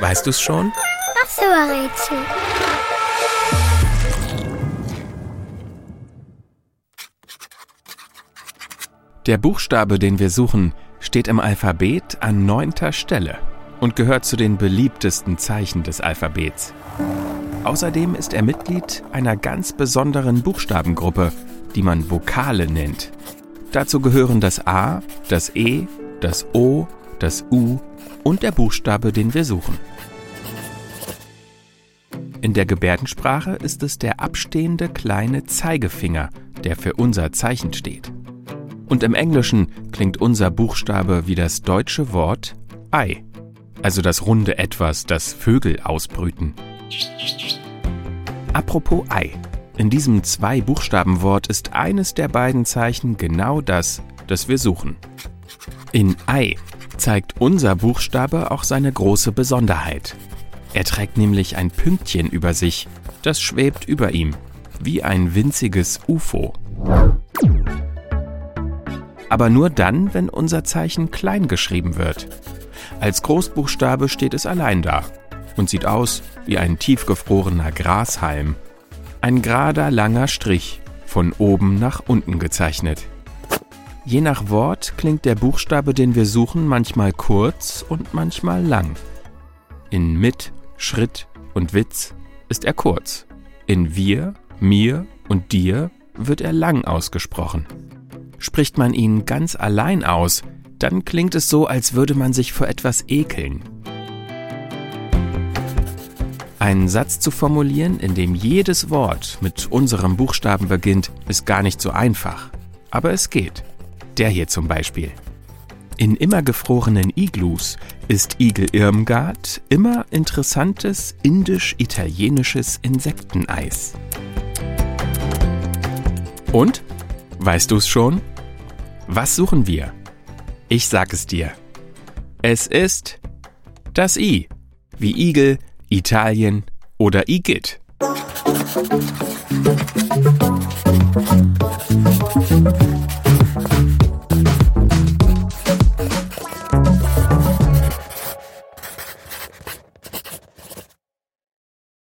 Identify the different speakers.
Speaker 1: Weißt du's schon?
Speaker 2: Ach so, Rätsel.
Speaker 1: Der Buchstabe, den wir suchen, steht im Alphabet an neunter Stelle und gehört zu den beliebtesten Zeichen des Alphabets. Außerdem ist er Mitglied einer ganz besonderen Buchstabengruppe, die man Vokale nennt. Dazu gehören das A, das E, das O, das U und der Buchstabe, den wir suchen. In der Gebärdensprache ist es der abstehende kleine Zeigefinger, der für unser Zeichen steht. Und im Englischen klingt unser Buchstabe wie das deutsche Wort Ei, also das runde Etwas, das Vögel ausbrüten. Apropos Ei. In diesem Zwei-Buchstaben-Wort ist eines der beiden Zeichen genau das, das wir suchen. In Ei zeigt unser Buchstabe auch seine große Besonderheit. Er trägt nämlich ein Pünktchen über sich, das schwebt über ihm, wie ein winziges UFO. Aber nur dann, wenn unser Zeichen klein geschrieben wird. Als Großbuchstabe steht es allein da und sieht aus wie ein tiefgefrorener Grashalm. Ein gerader langer Strich, von oben nach unten gezeichnet. Je nach Wort klingt der Buchstabe, den wir suchen, manchmal kurz und manchmal lang. In mit, Schritt und Witz ist er kurz. In wir, mir und dir wird er lang ausgesprochen. Spricht man ihn ganz allein aus, dann klingt es so, als würde man sich vor etwas ekeln. Einen Satz zu formulieren, in dem jedes Wort mit unserem Buchstaben beginnt, ist gar nicht so einfach. Aber es geht. Der hier zum Beispiel. In immer gefrorenen Iglus ist Igel Irmgard immer interessantes indisch-italienisches Insekteneis. Und? Weißt du's schon? Was suchen wir? Ich sag es dir. Es ist das I, wie Igel, Italien oder Igitt.